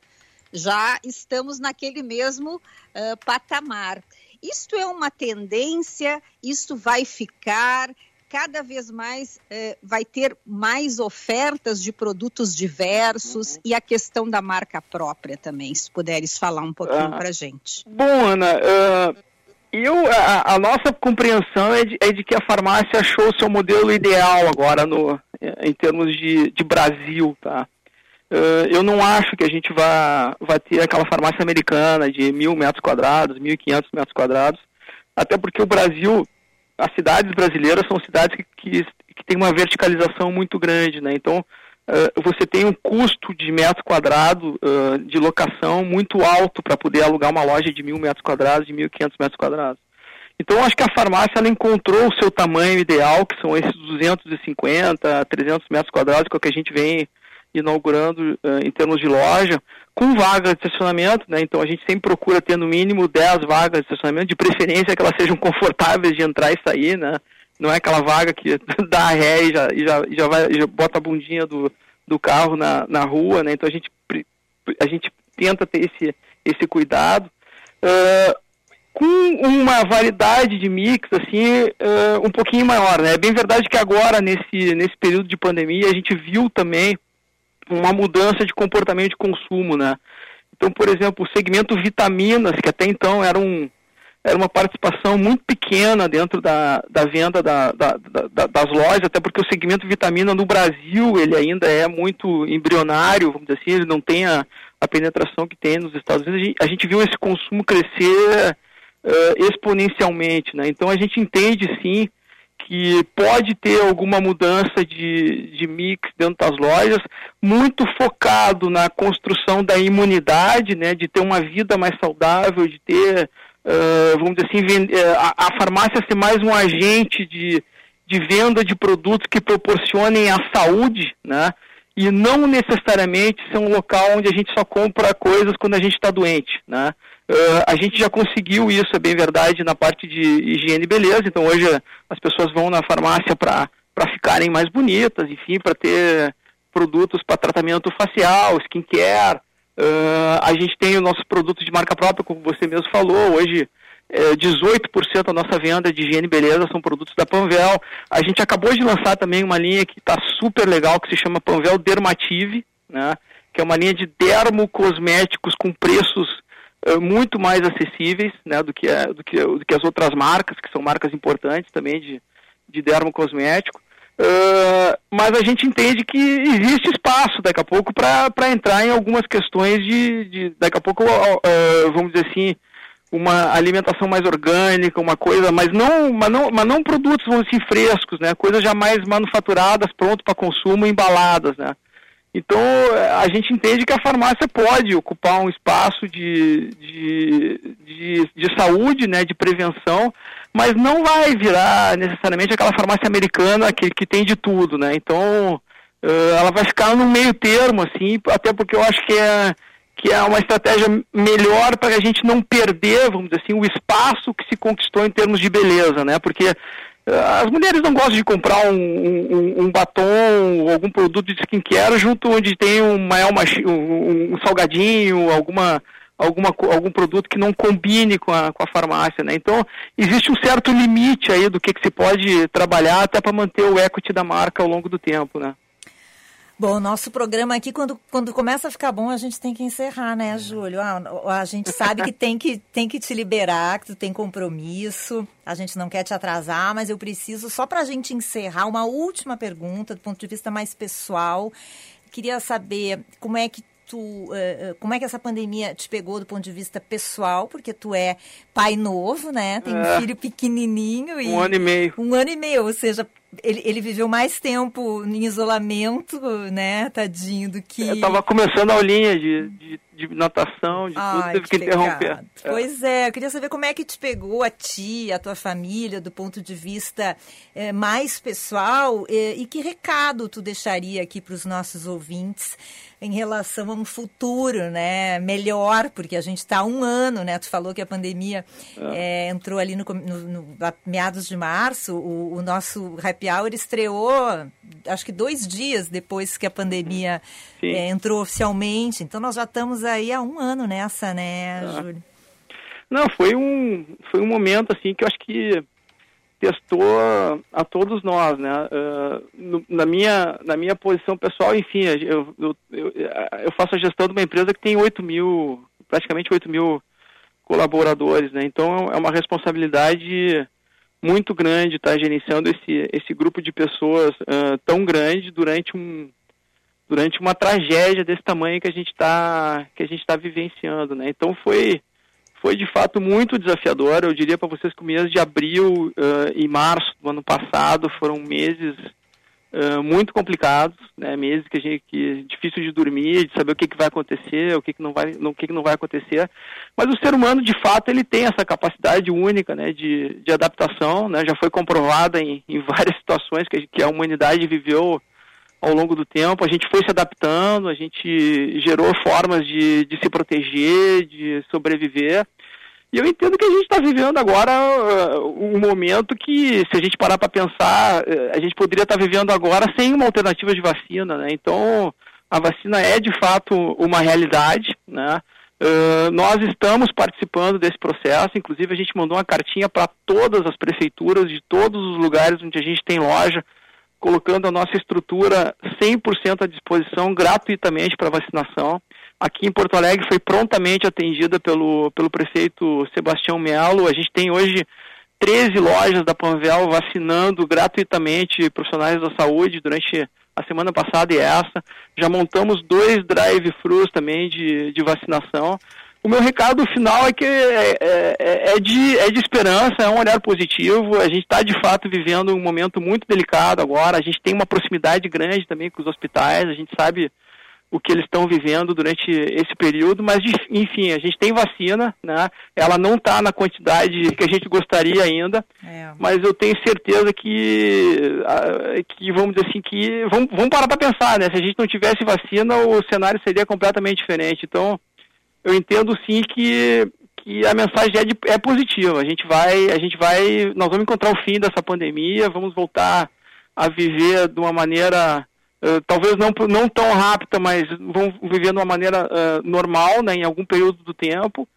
já estamos naquele mesmo uh, patamar. Isto é uma tendência, isto vai ficar, cada vez mais eh, vai ter mais ofertas de produtos diversos e a questão da marca própria também, se puderes falar um pouquinho Ah. para gente. Bom, Ana, ah, eu, a, a nossa compreensão é de, é de que a farmácia achou o seu modelo ideal agora no, em termos de, de Brasil, tá? Ah, eu não acho que a gente vá, vá ter aquela farmácia americana de mil metros quadrados, mil e quinhentos metros quadrados, até porque o Brasil, as cidades brasileiras são cidades que, que, que têm uma verticalização muito grande, né? Então, ah, você tem um custo de metro quadrado ah, de locação muito alto para poder alugar uma loja de mil metros quadrados, de 1.500 metros quadrados. Então, acho que a farmácia ela encontrou o seu tamanho ideal, que são esses 250, 300 metros quadrados, que é o que a gente vem inaugurando ah, em termos de loja, com vagas de estacionamento, né? Então a gente sempre procura ter no mínimo 10 vagas de estacionamento, de preferência que elas (laughs) sejam confortáveis de entrar e sair, né? Não é aquela vaga que (laughs) dá ré e já, e já, já, vai, já bota a bundinha do, do carro na, na rua, né? Então a gente, a gente tenta ter esse, esse cuidado. Ah, com uma variedade de mix assim ah, um pouquinho maior, né? É bem verdade que agora nesse nesse período de pandemia a gente viu também uma mudança de comportamento de consumo, né? Então, por exemplo, o segmento vitaminas, que até então era um era uma participação muito pequena dentro da, da venda da, da- da- da- das lojas, até porque o segmento vitamina no Brasil ele ainda é muito embrionário, vamos dizer assim, ele não tem a, a penetração que tem nos Estados Unidos. A gente, a gente viu esse consumo crescer eh, exponencialmente, né? Então a gente entende sim que pode ter alguma mudança de, de mix dentro das lojas, muito focado na construção da imunidade, né, de ter uma vida mais saudável, de ter, eh, vamos dizer assim, eh, a, a farmácia ser mais um agente de, de venda de produtos que proporcionem a saúde, né, e não necessariamente ser um local onde a gente só compra coisas quando a gente está doente, né. Eh, a gente já conseguiu isso, é bem verdade, na parte de higiene e beleza. Então hoje as pessoas vão na farmácia para ficarem mais bonitas, enfim, para ter produtos para tratamento facial, skincare. Eh, a gente tem os nossos produtos de marca própria, como você mesmo falou. Hoje eh, 18% da nossa venda de higiene e beleza são produtos da Panvel. A gente acabou de lançar também uma linha que está super legal, que se chama Panvel Dermative, né? que é uma linha de dermocosméticos com preços eh, muito mais acessíveis né, do, que, a- do, que, do que as outras marcas, que são marcas importantes também de, de dermocosmético. Eh, mas a gente entende que existe espaço daqui a pouco para entrar em algumas questões de, de daqui a pouco, eh, vamos dizer assim, uma alimentação mais orgânica, uma coisa, mas não, mas não, mas não produtos, vamos dizer assim, frescos, né? Coisas já mais manufaturadas, pronto para consumo, embaladas, né? Então, a gente entende que a farmácia pode ocupar um espaço de, de, de, de saúde, né, de prevenção, mas não vai virar necessariamente aquela farmácia americana que, que tem de tudo, né? Então, eh, ela vai ficar no meio termo, assim, até porque eu acho que é, que é uma estratégia melhor para a gente não perder, vamos dizer assim, o espaço que se conquistou em termos de beleza, né? Porque eh, as mulheres não gostam de comprar um, um, um batom ou algum produto de skincare junto onde tem um um, salgadinho, alguma alguma algum produto que não combine com a, com a farmácia, né? Então existe um certo limite aí do que, que se pode trabalhar até para manter o equity da marca ao longo do tempo, né? Bom, o nosso programa aqui, quando, quando começa a ficar bom, a gente tem que encerrar, né, Júlio? Ah, a gente sabe que tem, que tem que te liberar, que tu tem compromisso, a gente não quer te atrasar, mas eu preciso, só para a gente encerrar, uma última pergunta, do ponto de vista mais pessoal. Queria saber como é que tu, eh, eh, como é que essa pandemia te pegou do ponto de vista pessoal, porque tu é pai novo, né? Tem um É. filho pequenininho e Um ano e meio. um ano e meio, ou seja, ele, ele viveu mais tempo em isolamento, né, tadinho, do que. Eu tava começando a aulinha de, de, de natação, de tudo, Ai, teve que, que interromper. Pois é, eu queria saber como é que te pegou a ti, a tua família, do ponto de vista eh, mais pessoal, eh, e que recado tu deixaria aqui para os nossos ouvintes em relação a um futuro, né, melhor, porque a gente está há um ano, né, tu falou que a pandemia eh, entrou ali no, no- no- a meados de março, o, o nosso Happy Hour estreou, acho que dois dias depois que a pandemia eh, entrou oficialmente, então nós já estamos aí há um ano nessa, né, Ah. Júlio? Não, foi um, foi um momento assim que eu acho que testou a todos nós, né? Uh, no, na, minha, na minha posição pessoal, enfim, eu, eu, eu, eu, faço a gestão de uma empresa que tem 8 mil, praticamente 8 mil colaboradores, né? Então é uma responsabilidade muito grande estar gerenciando esse, esse grupo de pessoas uh, tão grande durante um durante uma tragédia desse tamanho que a gente está que a gente está vivenciando, né? Então foi foi de fato muito desafiador. Eu diria para vocês que o mês de abril uh, e março do ano passado foram meses uh, muito complicados, né? Meses que a gente que difícil de dormir, de saber o que, que vai acontecer, o que, que não vai, o que, que não vai acontecer. Mas o ser humano, de fato, ele tem essa capacidade única, né? De, de adaptação, né? Já foi comprovada em, em várias situações que, que a humanidade viveu ao longo do tempo, a gente foi se adaptando, a gente gerou formas de, de se proteger, de sobreviver. E eu entendo que a gente está vivendo agora uh, um momento que, se a gente parar para pensar, uh, a gente poderia estar tá vivendo agora sem uma alternativa de vacina, né? Então, a vacina é de fato uma realidade, né? Uh, nós estamos participando desse processo, inclusive a gente mandou uma cartinha para todas as prefeituras de todos os lugares onde a gente tem loja, colocando a nossa estrutura 100% à disposição gratuitamente para vacinação. Aqui em Porto Alegre foi prontamente atendida pelo, pelo prefeito Sebastião Melo. A gente tem hoje 13 lojas da Panvel vacinando gratuitamente profissionais da saúde durante a semana passada e essa. Já montamos dois drive-thrus também de, de vacinação. O meu recado final é que é, é, é, de, é de esperança, é um olhar positivo. A gente está de fato vivendo um momento muito delicado agora. A gente tem uma proximidade grande também com os hospitais. A gente sabe o que eles estão vivendo durante esse período, mas enfim, a gente tem vacina, né? Ela não está na quantidade que a gente gostaria ainda, é. mas eu tenho certeza que, que vamos dizer assim, que vamos, vamos parar para pensar, né? Se a gente não tivesse vacina, o cenário seria completamente diferente. Então, eu entendo sim que, que a mensagem é, de, é positiva. A gente vai, a gente vai, nós vamos encontrar o fim dessa pandemia, vamos voltar a viver de uma maneira uh, talvez não, não tão rápida, mas vamos viver de uma maneira uh, normal, né, em algum período do tempo.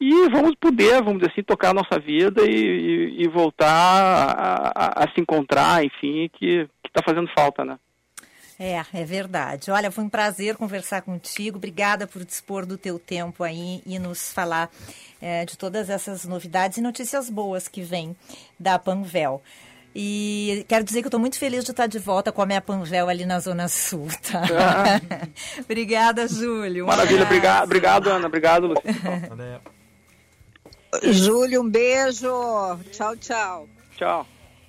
E vamos poder, vamos dizer assim, tocar a nossa vida e, e, e voltar a, a, a, se encontrar, enfim, que está fazendo falta, né? É, é verdade. Olha, foi um prazer conversar contigo. Obrigada por dispor do teu tempo aí e nos falar é, de todas essas novidades e notícias boas que vêm da Panvel. E quero dizer que eu estou muito feliz de estar de volta com a minha Panvel ali na Zona Sul, tá? Ah. (laughs) Obrigada, Júlio. Um Maravilha, obrigado, obrigado, Ana. Obrigado, Luciano. Júlio, um beijo. Tchau, tchau. Tchau.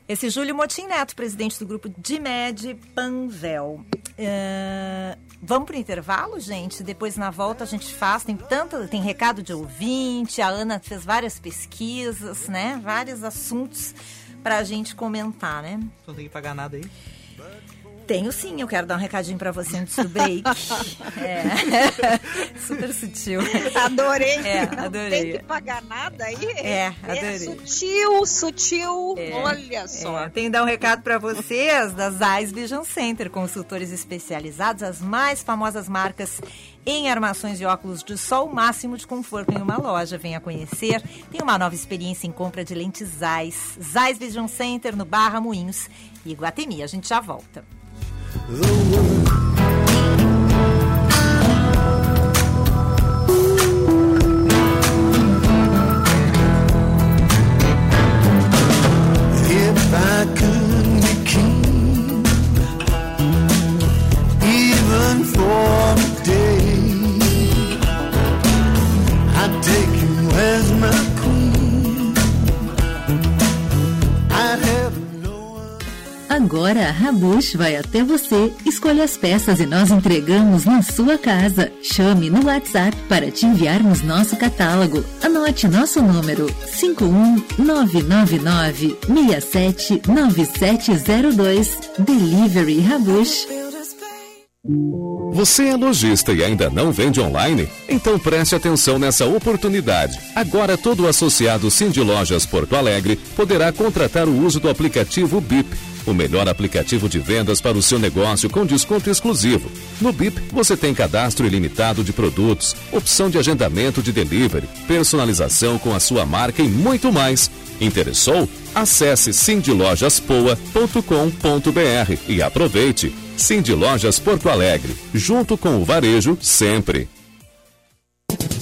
Esse Júlio Motim Neto, presidente do grupo DIMED Panvel. Uh, vamos para o intervalo, gente? Depois, na volta, a gente faz. Tem tanto, tem recado de ouvinte, a Ana fez várias pesquisas, né? Vários assuntos para a gente comentar, né? Não tem que pagar nada aí? Tenho sim, eu quero dar um recadinho para você antes do break. (laughs) é. (laughs) Super sutil. Adorei. É, adorei. Não tem que pagar nada aí? É, adorei. É sutil, sutil. É, Olha só. É. Tenho que dar um recado para vocês da Zeiss Vision Center, consultores especializados, as mais famosas marcas em armações de óculos de sol, máximo de conforto em uma loja. Venha conhecer. Tem uma nova experiência em compra de lentes Zeiss. Zeiss Vision Center no Barra Moinhos e Iguatemi. A gente já volta. Vai até você, escolhe as peças e nós entregamos na sua casa. Chame no WhatsApp para te enviarmos nosso catálogo. Anote nosso número 51999 679702. Delivery Rabush. Você é lojista e ainda não vende online? Então preste atenção nessa oportunidade. Agora todo associado Cindy Lojas Porto Alegre poderá contratar o uso do aplicativo BIP o melhor aplicativo de vendas para o seu negócio com desconto exclusivo. No BIP, você tem cadastro ilimitado de produtos, opção de agendamento de delivery, personalização com a sua marca e muito mais. Interessou? Acesse sindilojaspoa.com.br e aproveite. Cindy Lojas Porto Alegre, junto com o varejo sempre.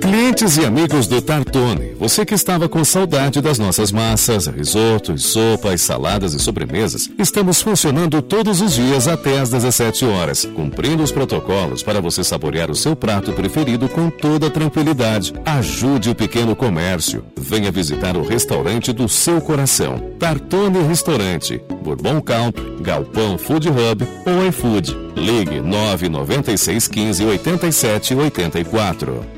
Clientes e amigos do Tartone, você que estava com saudade das nossas massas, risotos, sopas, saladas e sobremesas, estamos funcionando todos os dias até às 17 horas, cumprindo os protocolos para você saborear o seu prato preferido com toda tranquilidade. Ajude o pequeno comércio. Venha visitar o restaurante do seu coração. Tartone Restaurante, Bourbon Country, Galpão Food Hub ou iFood. Ligue 996 15 87 84.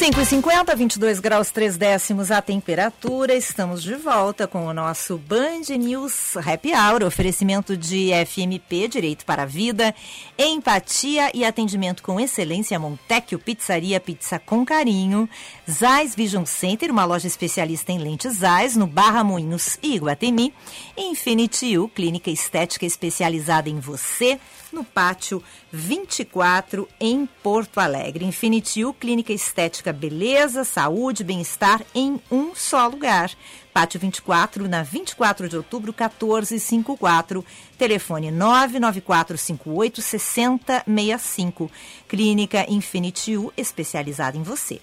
Cinco e cinquenta, 22 graus 3 décimos a temperatura. Estamos de volta com o nosso Band News Happy Hour, oferecimento de FMP, Direito para a Vida, empatia e atendimento com excelência, Montecchio Pizzaria, pizza com carinho, Zais Vision Center, uma loja especialista em lentes Zais, no Barra Moinhos e Iguatemi, Infinity U, clínica estética especializada em você, no Pátio 24, em Porto Alegre. Infinity U, clínica estética beleza, saúde, bem-estar em um só lugar. Pátio 24, na 24 de outubro, 1454. Telefone 99458 6065. Clínica Infinity U, especializada em você.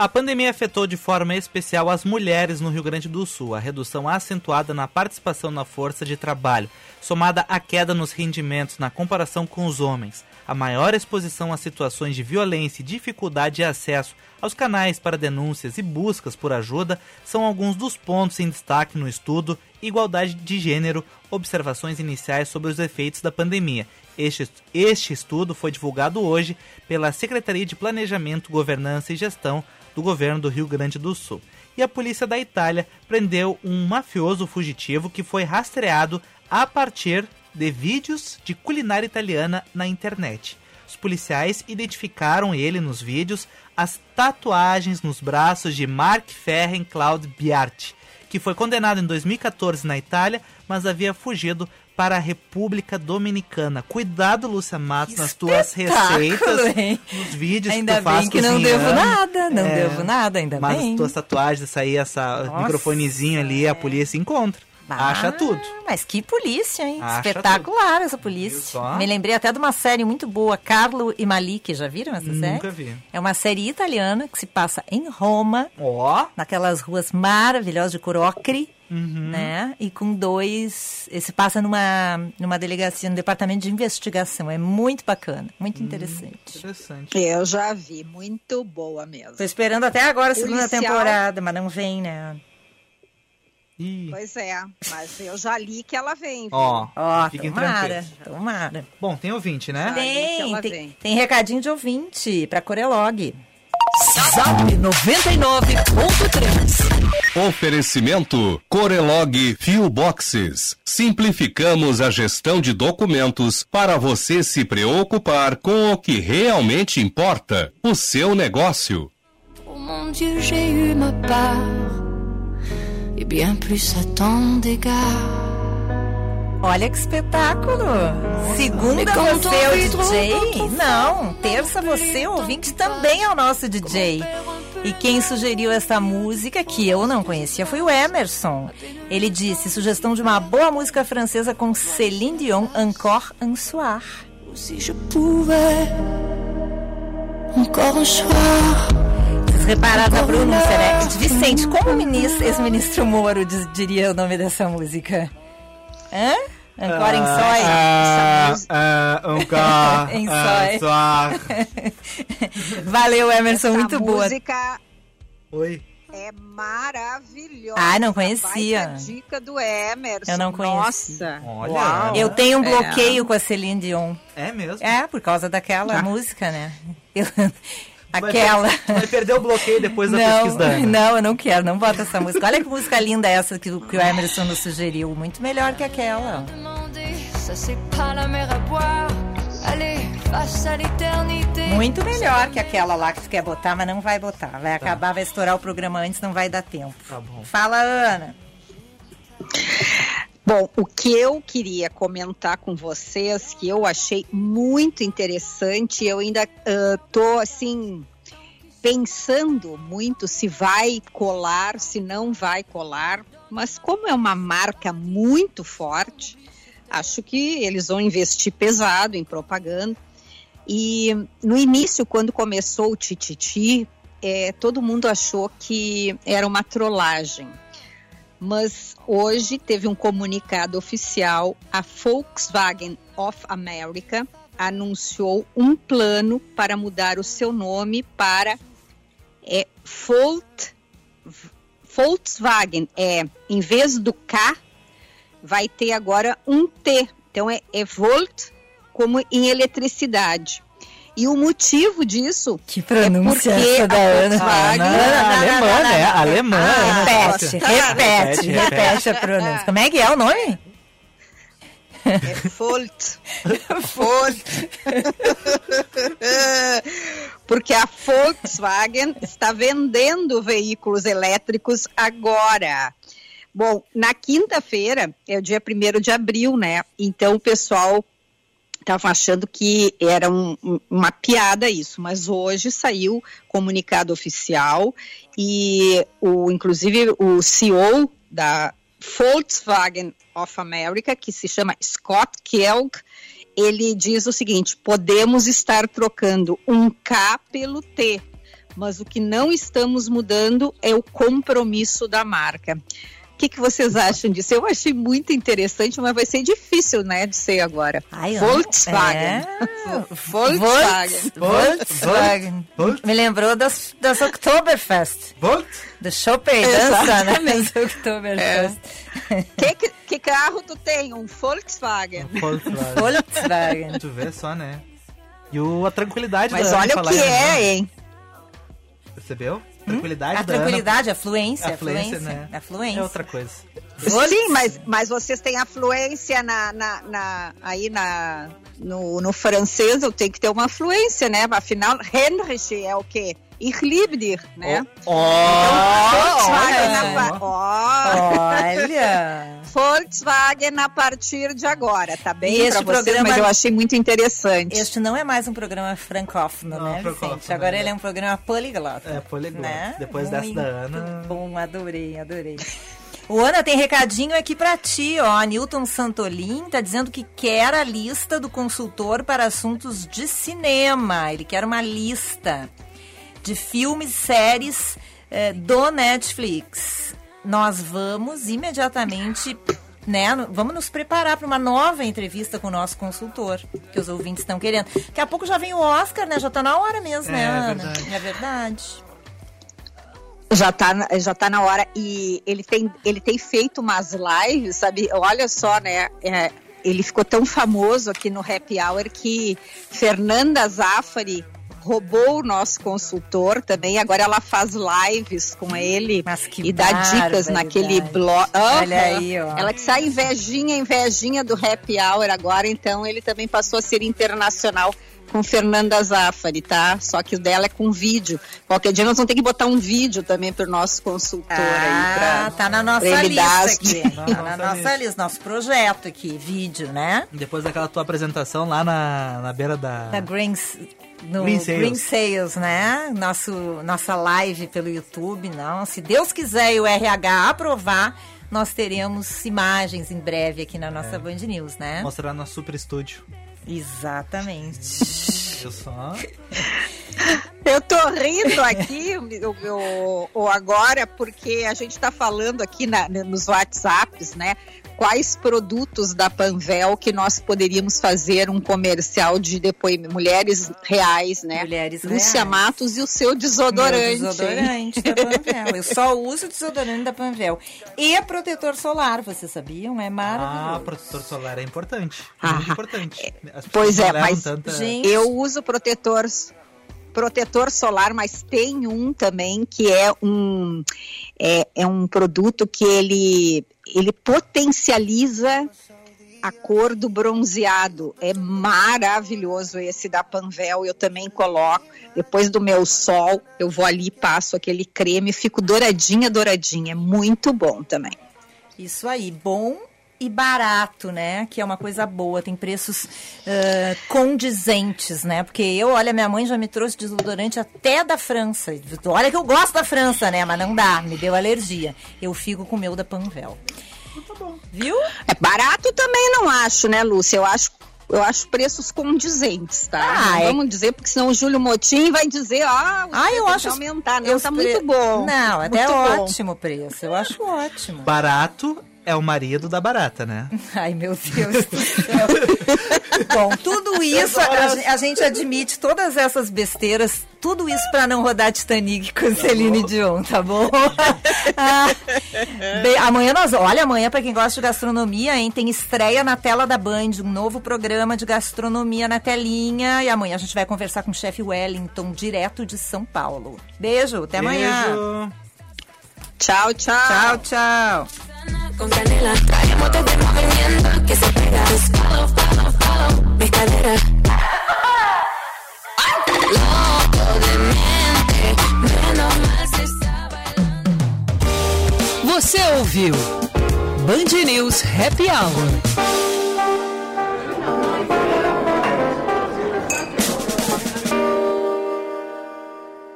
A pandemia afetou de forma especial as mulheres no Rio Grande do Sul. A redução acentuada na participação na força de trabalho, somada à queda nos rendimentos na comparação com os homens, a maior exposição a situações de violência e dificuldade de acesso aos canais para denúncias e buscas por ajuda são alguns dos pontos em destaque no estudo Igualdade de Gênero Observações Iniciais sobre os Efeitos da Pandemia. Este, este estudo foi divulgado hoje pela Secretaria de Planejamento, Governança e Gestão do governo do Rio Grande do Sul. E a polícia da Itália prendeu um mafioso fugitivo que foi rastreado a partir de vídeos de culinária italiana na internet. Os policiais identificaram ele nos vídeos as tatuagens nos braços de Mark Ferren Claude Biarti, que foi condenado em 2014 na Itália, mas havia fugido para a República Dominicana. Cuidado, Lúcia Matos, nas tuas receitas, hein? nos vídeos ainda que tu faz bem que não cozinhando. devo nada, não É, devo nada, ainda Mas bem. as tuas tatuagens, essa aí, essa Nossa, microfonezinho ali, a polícia encontra. Acha tudo. Mas que polícia, hein? Acha Espetacular essa polícia. Me lembrei até de uma série muito boa, Carlo e Malik. Já viram essa série? Nunca vi. É uma série italiana que se passa em Roma, Ó. naquelas ruas maravilhosas de Corocri, Uhum. né? E com dois. Se passa numa, numa delegacia, no departamento de investigação. É muito bacana, Hum. muito interessante. Interessante. Eu já vi, muito boa mesmo. Tô esperando até agora a segunda Policial. temporada, mas não vem, né? Ih. Pois é, mas eu já li que ela vem. Ó, Ó, fiquem tomara, tomara. Bom, tem ouvinte, né? Tem, tem, vem. tem recadinho de ouvinte pra Corelog. Zap 99.3. Oferecimento Corelog Fuel Boxes. Simplificamos a gestão de documentos para você se preocupar com o que realmente importa, o seu negócio. Oh mon Dieu, j'ai eu ma part. Et bien plus à tant d'égards. Olha que espetáculo! Segunda você é o DJ? Não, terça você, ouvinte, também é o nosso DJ. E quem sugeriu essa música, que eu não conhecia, foi o Emerson. Ele disse, sugestão de uma boa música francesa com Céline Dion, Encore un soir. Vocês repararam na pronúncia, né? Vicente, como ex-ministro Moro diz- diria o nome dessa música? Hã? Encore em sói? Ah, ah, um (laughs) carro. Em ah, sói. só. (laughs) Valeu, Emerson, Essa muito boa. música Oi. é maravilhosa. Ah, não conhecia. Dica do Emerson. Eu não conhecia. Nossa. Olha. Uau. Eu tenho um É. bloqueio com a Celine Dion. É mesmo? É, por causa daquela Ah. música, né? (laughs) Eu- aquela. per- Vai perder o bloqueio depois da Não, pesquisa da Ana. não, eu não quero, não bota essa música. Olha que música linda essa que, o- que o Emerson nos sugeriu. Muito melhor que aquela. Muito melhor que aquela lá que tu quer botar, mas não vai botar. Vai acabar, vai estourar o programa antes, não vai dar tempo. Tá bom. Fala, Ana. Bom, o que eu queria comentar com vocês, que eu achei muito interessante, eu ainda ah, tô assim pensando muito se vai colar, se não vai colar, mas como é uma marca muito forte, acho que eles vão investir pesado em propaganda. E no início, quando começou o Tititi, eh, todo mundo achou que era uma trollagem mas hoje teve um comunicado oficial. A Volkswagen of America anunciou um plano para mudar o seu nome para é, Volt, Volkswagen. É, em vez do K, vai ter agora um T. Então é, é Volt como em eletricidade. E o motivo disso Que pronúncia é porque essa da a Ana. Volkswagen- alemã, né? Alemã. Repete, repete, Repete, a pronúncia. Como é que é o nome? É Volt. (laughs) Volt. Porque a Volkswagen está vendendo veículos elétricos agora. Bom, na quinta-feira é o dia 1 de abril, né? Então o pessoal estava achando que era um- um- uma piada isso, mas hoje saiu comunicado oficial e o inclusive o CEO da Volkswagen of America, que se chama Scott Kelg, ele diz o seguinte: podemos estar trocando um K pelo T, mas o que não estamos mudando é o compromisso da marca. O que, que vocês acham disso? Eu achei muito interessante, mas vai ser difícil, né, de ser agora. Ai, Volkswagen. é. Volkswagen. Volkswagen. Me lembrou das, das Oktoberfest. Volt? Do Chopper e dança, né? Exatamente. Das Oktoberfest. Que, que, que carro tu tem? Um Volkswagen. Volkswagen. Volkswagen. Tu vê só, né? E o, a tranquilidade Mas olha o que é, hein? Percebeu? Tranquilidade A da Ana. tranquilidade, a fluência, A a fluência, fluência. né? A fluência. É outra coisa. Sim, mas, mas vocês têm afluência na, na, na- aí na, no, no francês, eu tenho que ter uma fluência, né? Afinal, Heinrich é o quê? Ich né? Volkswagen, olha. a pa- Ó, Olha! (laughs) Volkswagen a partir de agora, tá E bem este pra vocês, programa- mas eu achei muito interessante. Este não é mais um programa francófono, Não, né, francófono, Vicente? Agora né? ele é um programa poliglota. É, poliglota. Né? Depois dessa Muito da Ana. bom, adorei, adorei. O Ana tem recadinho aqui pra ti, ó. Newton Santolin tá dizendo que quer a lista do consultor para assuntos de cinema. Ele quer uma lista de filmes, séries eh, do Netflix. Nós vamos imediatamente, né? Vamos nos preparar para uma nova entrevista com o nosso consultor, que os ouvintes estão querendo. Daqui a pouco já vem o Oscar, né? Já tá na hora mesmo, né, É, Ana? verdade. É verdade. Já tá, na- já tá na hora. E ele tem, ele tem feito umas lives, sabe? Olha só, né? é, ele ficou tão famoso aqui no Happy Hour que Fernanda Zaffari roubou o nosso consultor também. Agora ela faz lives com ele e dá dicas naquele blog. Olha aí, ó. Ela que sai invejinha, invejinha do Happy Hour agora. Então ele também passou a ser internacional com Fernanda Zaffari, tá? Só que o dela é com vídeo. Qualquer dia nós vamos ter que botar um vídeo também pro nosso consultor aí. Pra, Ah, tá na nossa lista as aqui. Tá na nossa lista, nosso projeto aqui, vídeo, né? Depois daquela tua apresentação lá na, na beira da. Da Green, no Green Green Sales. Sales. né? Nosso, nossa live pelo YouTube, não. Se Deus quiser e o RH aprovar, nós teremos imagens em breve aqui na nossa É. Band News, né? Mostrar nosso super estúdio. Exatamente. (laughs) Eu só. Eu tô rindo aqui, o, o- o agora, porque a gente tá falando aqui na- nos WhatsApps, né? Quais produtos da Panvel que nós poderíamos fazer um comercial de depoimento. Mulheres reais, né? Mulheres Lúcia reais. Matos e o seu desodorante. Meu desodorante da Panvel. Eu só uso desodorante da Panvel. E protetor solar, vocês sabiam? É maravilhoso. Ah, protetor solar é importante. Ah, muito importante. As Pois é, mas tanta- eu uso protetor protetor solar, mas tem um também que é um é, é um produto que ele ele potencializa a cor do bronzeado. É maravilhoso esse da Panvel, eu também coloco. Depois do meu sol, eu vou ali, passo aquele creme, fico douradinha, douradinha. É muito bom também. Isso aí, bom e barato, né? Que é uma coisa boa, tem preços ah, condizentes, né? Porque eu, olha, minha mãe já me trouxe desodorante até da França. Olha que eu gosto da França, né? Mas não dá, me deu alergia. Eu fico com o meu da Panvel. Viu? É barato também não acho, né, Lúcia? Eu acho eu acho preços condizentes, tá? Ah, não é- vamos dizer, porque senão o Júlio Motim vai dizer, ah, o Ah, eu tem acho que aumentar. Não, eu tá pre- muito bom. Não, até Muito bom. ótimo o preço. Eu acho ótimo. Barato é o marido da barata, né? (laughs) Ai, meu Deus do céu. (laughs) Bom, tudo isso, a, a gente admite todas essas besteiras, tudo isso pra não rodar Titanic com Celine Dion, tá bom? (laughs) Ah, bem, amanhã nós, olha, amanhã pra quem gosta de gastronomia, hein, tem estreia na tela da Band, um novo programa de gastronomia na telinha, e amanhã a gente vai conversar com o chefe Wellington, direto de São Paulo. Beijo, até amanhã. Tchau, tchau. Tchau, tchau. Con canela traemos este movimiento que se pega. Follow, follow, follow mis caderas. Loco de mente, menos mal se sabe. Você ouviu Band News Happy Hour.